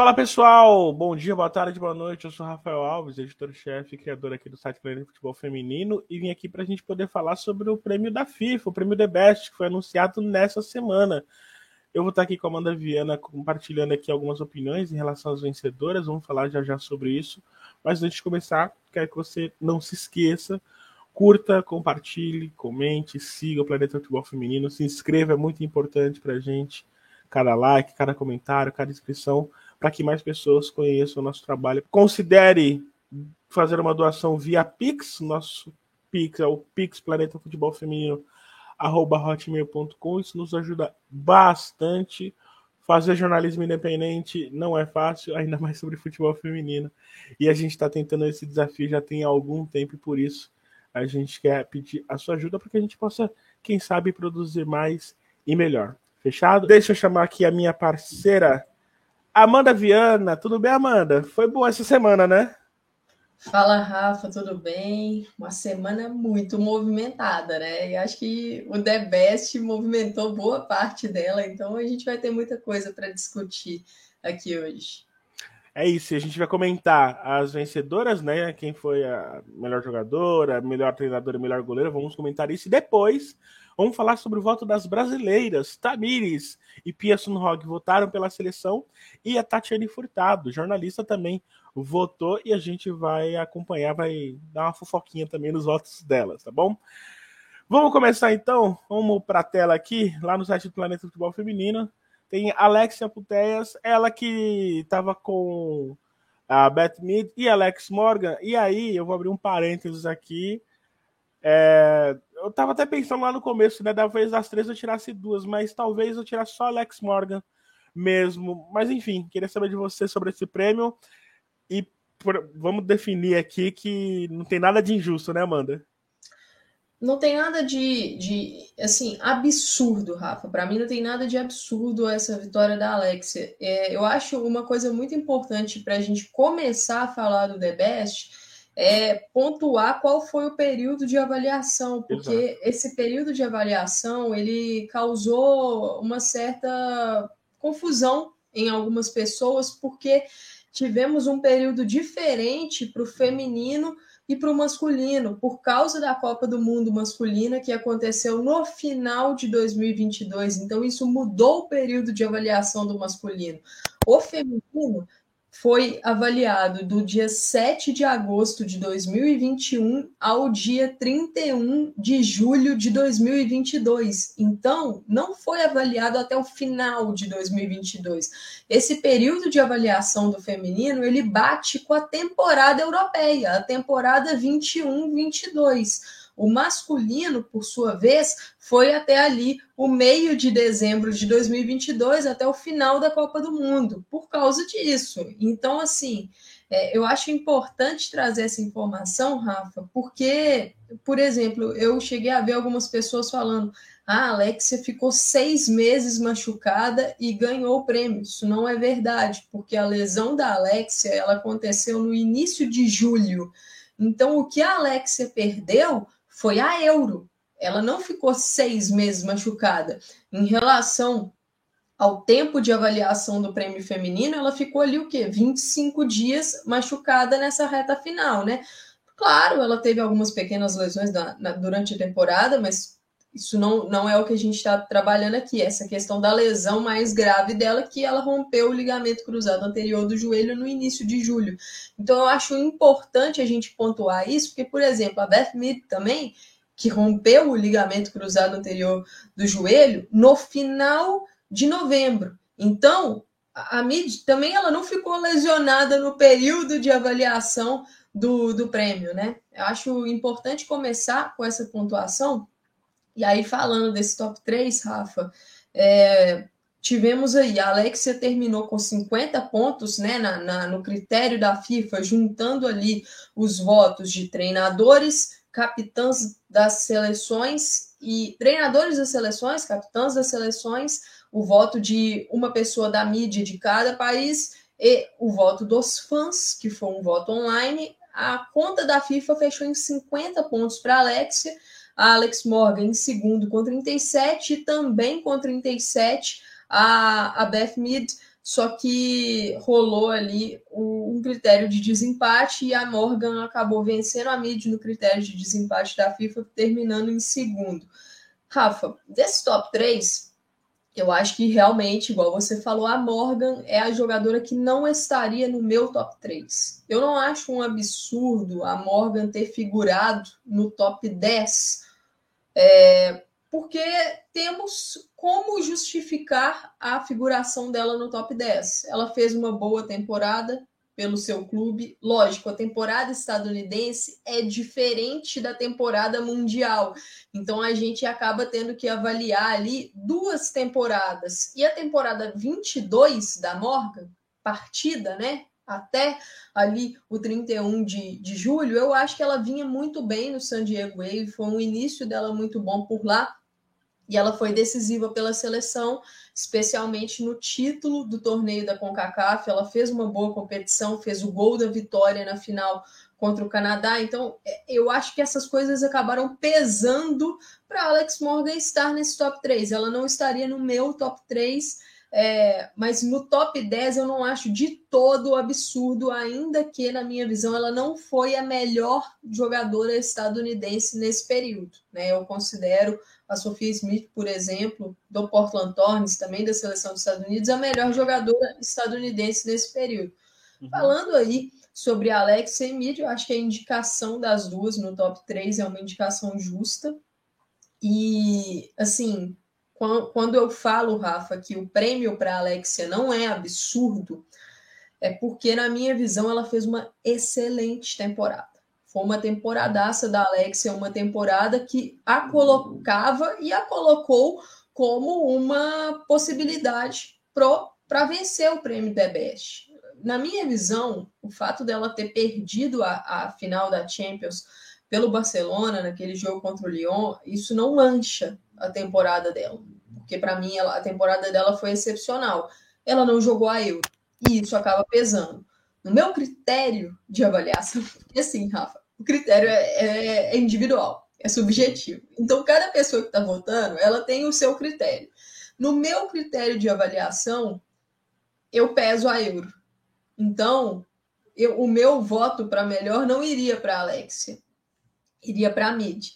Fala pessoal, bom dia, boa tarde, boa noite. Eu sou Rafael Alves, editor-chefe criador aqui do site Planeta Futebol Feminino, e vim aqui para a gente poder falar sobre o prêmio da FIFA, o prêmio The Best, que foi anunciado nessa semana. Eu vou estar aqui com a Amanda Viana compartilhando aqui algumas opiniões em relação às vencedoras, vamos falar já já sobre isso. Mas antes de começar, quero que você não se esqueça, curta, compartilhe, comente, siga o Planeta Futebol Feminino, se inscreva, é muito importante para a gente. Cada like, cada comentário, cada inscrição para que mais pessoas conheçam o nosso trabalho. Considere fazer uma doação via Pix, nosso Pix é o Pix Planeta Futebol Feminino arroba hotmail.com, isso nos ajuda bastante. Fazer jornalismo independente não é fácil, ainda mais sobre futebol feminino. E a gente está tentando esse desafio já tem algum tempo, e por isso a gente quer pedir a sua ajuda para que a gente possa, quem sabe, produzir mais e melhor. Fechado? Deixa eu chamar aqui a minha parceira Amanda Viana, tudo bem, Amanda? Foi boa essa semana, né? Fala, Rafa, tudo bem? Uma semana muito movimentada, né? E acho que o The Best movimentou boa parte dela, então a gente vai ter muita coisa para discutir aqui hoje. É isso, a gente vai comentar as vencedoras, né? Quem foi a melhor jogadora, melhor treinadora, melhor goleira, vamos comentar isso. E depois Vamos falar sobre o voto das brasileiras. Tamires e Pia Sunhog votaram pela seleção e a Tatiane Furtado, jornalista, também votou e a gente vai acompanhar, vai dar uma fofoquinha também nos votos delas, tá bom? Vamos começar então. Vamos para a tela aqui, lá no site do Planeta Futebol Feminino. Tem Alexia Puteias, ela que estava com a Beth Mead e Alex Morgan. E aí, eu vou abrir um parênteses aqui. É, eu tava até pensando lá no começo, né? Talvez das três eu tirasse duas, mas talvez eu tirasse só Alex Morgan mesmo. Mas enfim, queria saber de você sobre esse prêmio. E por, vamos definir aqui que não tem nada de injusto, né, Amanda? Não tem nada de, de assim, absurdo, Rafa. Para mim não tem nada de absurdo essa vitória da Alexia. É, eu acho uma coisa muito importante para a gente começar a falar do The Best é, pontuar qual foi o período de avaliação, porque Exato. esse período de avaliação ele causou uma certa confusão em algumas pessoas, porque tivemos um período diferente para o feminino e para o masculino, por causa da Copa do Mundo masculina que aconteceu no final de 2022. Então, isso mudou o período de avaliação do masculino. O feminino foi avaliado do dia 7 de agosto de 2021 ao dia 31 de julho de 2022. Então, não foi avaliado até o final de 2022. Esse período de avaliação do feminino, ele bate com a temporada europeia, a temporada 21-22. O masculino, por sua vez, foi até ali o meio de dezembro de 2022, até o final da Copa do Mundo, por causa disso. Então, assim, é, eu acho importante trazer essa informação, Rafa, porque, por exemplo, eu cheguei a ver algumas pessoas falando: ah, a Alexia ficou seis meses machucada e ganhou o prêmio. Isso não é verdade, porque a lesão da Alexia ela aconteceu no início de julho. Então, o que a Alexia perdeu foi a Euro. Ela não ficou seis meses machucada. Em relação ao tempo de avaliação do prêmio feminino, ela ficou ali o quê? 25 dias machucada nessa reta final, né? Claro, ela teve algumas pequenas lesões na, na, durante a temporada, mas isso não, não é o que a gente está trabalhando aqui. Essa questão da lesão mais grave dela, que ela rompeu o ligamento cruzado anterior do joelho no início de julho. Então, eu acho importante a gente pontuar isso, porque, por exemplo, a Beth Mead também, que rompeu o ligamento cruzado anterior do joelho no final de novembro. Então, a Mid também ela não ficou lesionada no período de avaliação do, do prêmio, né? Eu acho importante começar com essa pontuação, e aí, falando desse top 3, Rafa, é, tivemos aí, a Alexia terminou com 50 pontos né, na, na, no critério da FIFA, juntando ali os votos de treinadores, capitãs das seleções e treinadores das seleções, capitãs das seleções, o voto de uma pessoa da mídia de cada país e o voto dos fãs, que foi um voto online. A conta da FIFA fechou em 50 pontos para a Alexia a Alex Morgan em segundo com 37 e também com 37 a, a Beth Mead só que rolou ali um critério de desempate e a Morgan acabou vencendo a Mid no critério de desempate da FIFA, terminando em segundo. Rafa, desse top 3, eu acho que realmente, igual você falou, a Morgan é a jogadora que não estaria no meu top 3. Eu não acho um absurdo a Morgan ter figurado no top 10, é, porque temos como justificar a figuração dela no top 10. Ela fez uma boa temporada pelo seu clube. Lógico, a temporada estadunidense é diferente da temporada mundial. Então a gente acaba tendo que avaliar ali duas temporadas. E a temporada 22 da Morgan, partida, né? Até ali o 31 de, de julho, eu acho que ela vinha muito bem no San Diego Wave, foi um início dela muito bom por lá e ela foi decisiva pela seleção, especialmente no título do torneio da CONCACAF. Ela fez uma boa competição, fez o gol da vitória na final contra o Canadá. Então, é, eu acho que essas coisas acabaram pesando para Alex Morgan estar nesse top 3. Ela não estaria no meu top 3, é, mas no top 10 eu não acho de todo absurdo, ainda que, na minha visão, ela não foi a melhor jogadora estadunidense nesse período. Né? Eu considero a Sophia Smith, por exemplo, do Portland Thorns, também da seleção dos Estados Unidos, a melhor jogadora estadunidense nesse período. Uhum. Falando aí sobre a Alexia Emid, eu acho que a indicação das duas no top 3 é uma indicação justa. E, assim, quando eu falo, Rafa, que o prêmio para a Alexia não é absurdo, é porque, na minha visão, ela fez uma excelente temporada. Foi uma temporadaça da Alexia, uma temporada que a colocava e a colocou como uma possibilidade para vencer o prêmio The Best. Na minha visão, o fato dela ter perdido a, a final da Champions pelo Barcelona, naquele jogo contra o Lyon, isso não mancha a temporada dela. Porque para mim ela, a temporada dela foi excepcional. Ela não jogou a Euro. E isso acaba pesando. No meu critério de avaliação, é assim, Rafa, o critério é, é, é individual, é subjetivo. Então, cada pessoa que está votando, ela tem o seu critério. No meu critério de avaliação, eu peso a euro. Então, eu, o meu voto para melhor não iria para Alexia, iria para a Mid.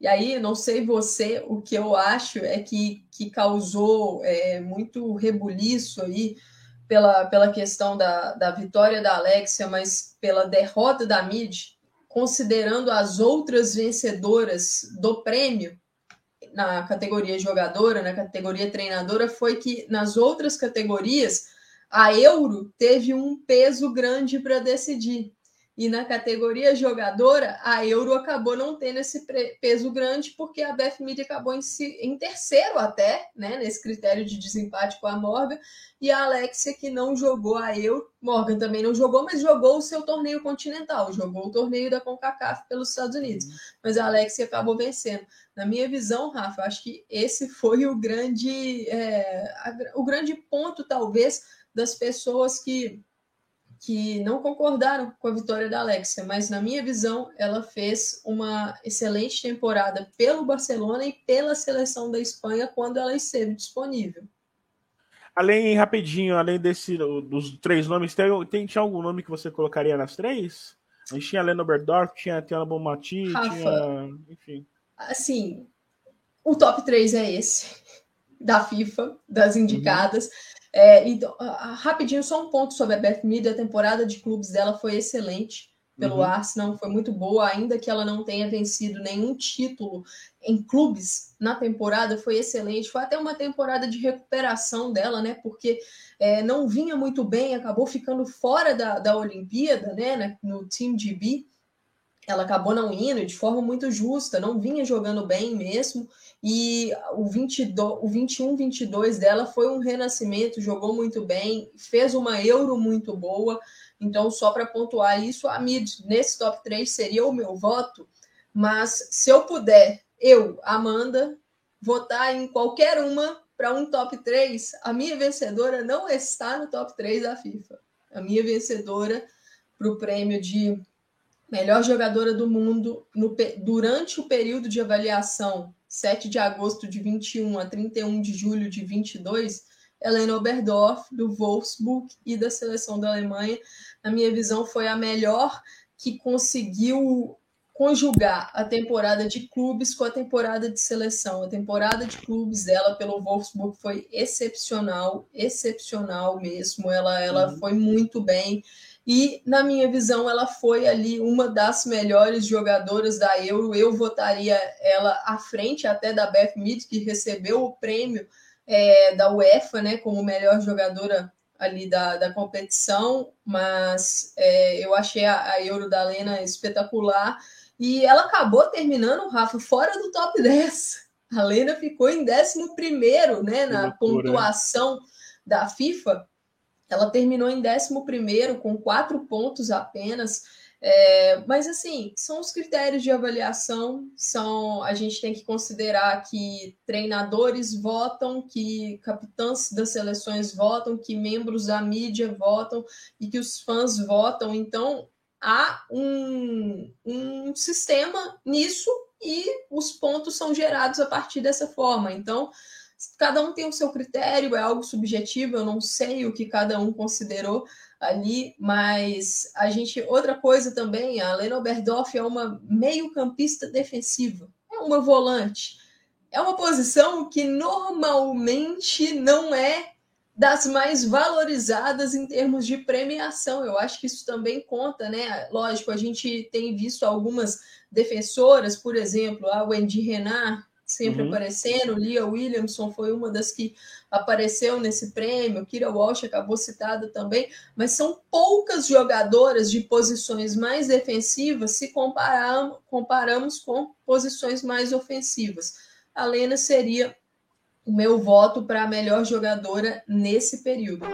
E aí, não sei você, o que eu acho é que, que causou é, muito rebuliço aí pela, pela questão da, da vitória da Alexia, mas pela derrota da Mid, considerando as outras vencedoras do prêmio na categoria jogadora, na categoria treinadora, foi que nas outras categorias a Euro teve um peso grande para decidir. E na categoria jogadora, a Euro acabou não tendo esse peso grande, porque a Beth Mead acabou em, si, em, terceiro até, né, nesse critério de desempate com a Morgan, e a Alexia, que não jogou a Euro, Morgan também não jogou, mas jogou o seu torneio continental, jogou o torneio da CONCACAF pelos Estados Unidos, uhum. mas a Alexia acabou vencendo. Na minha visão, Rafa, acho que esse foi o grande, é, a, o grande ponto, talvez, das pessoas que que não concordaram com a vitória da Alexia, mas na minha visão, ela fez uma excelente temporada pelo Barcelona e pela seleção da Espanha quando ela esteve disponível. Além, rapidinho, além desse dos três nomes, tem, tem, tinha algum nome que você colocaria nas três? A gente tinha Leno Berdorf, tinha Tiana Bomati, tinha. Enfim. Assim, o top 3 é esse, da FIFA, das indicadas. Uhum. É, então, rapidinho, só um ponto sobre a Beth Mead. A temporada de clubes dela foi excelente pelo uhum. Arsenal, foi muito boa, ainda que ela não tenha vencido nenhum título em clubes na temporada, foi excelente. Foi até uma temporada de recuperação dela, né? Porque é, não vinha muito bem, acabou ficando fora da, da Olimpíada, né? No Team GB. Ela acabou não indo de forma muito justa, não vinha jogando bem mesmo e o, 22, o 21-22 dela foi um renascimento, jogou muito bem, fez uma Euro muito boa. Então, só para pontuar isso, a Mid nesse top 3 seria o meu voto, mas se eu puder, eu, Amanda, votar em qualquer uma para um top 3, a minha vencedora não está no top 3 da FIFA. A minha vencedora para o prêmio de melhor jogadora do mundo no, durante o período de avaliação 7 de agosto de 21 a 31 de julho de 22, Helena Oberdorf, do Wolfsburg e da seleção da Alemanha. Na minha visão, foi a melhor que conseguiu conjugar a temporada de clubes com a temporada de seleção. A temporada de clubes dela pelo Wolfsburg foi excepcional, excepcional mesmo. Ela, ela uhum. foi muito bem. E, na minha visão, ela foi ali uma das melhores jogadoras da Euro. Eu votaria ela à frente até da Beth Mead, que recebeu o prêmio é, da UEFA, né, como melhor jogadora ali da, da competição, mas é, eu achei a, a, Euro da Lena espetacular e ela acabou terminando, Rafa, fora do top 10. A Lena ficou em 11 primeiro, né, na loucura, pontuação da FIFA. Ela terminou em 11 primeiro com quatro pontos apenas. É, mas assim, são os critérios de avaliação, são a gente tem que considerar que treinadores votam, que capitães das seleções votam, que membros da mídia votam e que os fãs votam. Então há um, um sistema nisso e os pontos são gerados a partir dessa forma. Então, cada um tem o seu critério, é algo subjetivo, eu não sei o que cada um considerou, ali, mas a gente. Outra coisa também, a Lena Oberdorf é uma meio-campista defensiva, é uma volante. É uma posição que normalmente não é das mais valorizadas em termos de premiação. Eu acho que isso também conta, né? Lógico, a gente tem visto algumas defensoras, por exemplo, a Wendy Renard, sempre uhum. aparecendo. Lia Williamson foi uma das que apareceu nesse prêmio. Kira Walsh acabou citada também, mas são poucas jogadoras de posições mais defensivas se comparamos, comparamos com posições mais ofensivas. A Lena seria o meu voto para a melhor jogadora nesse período.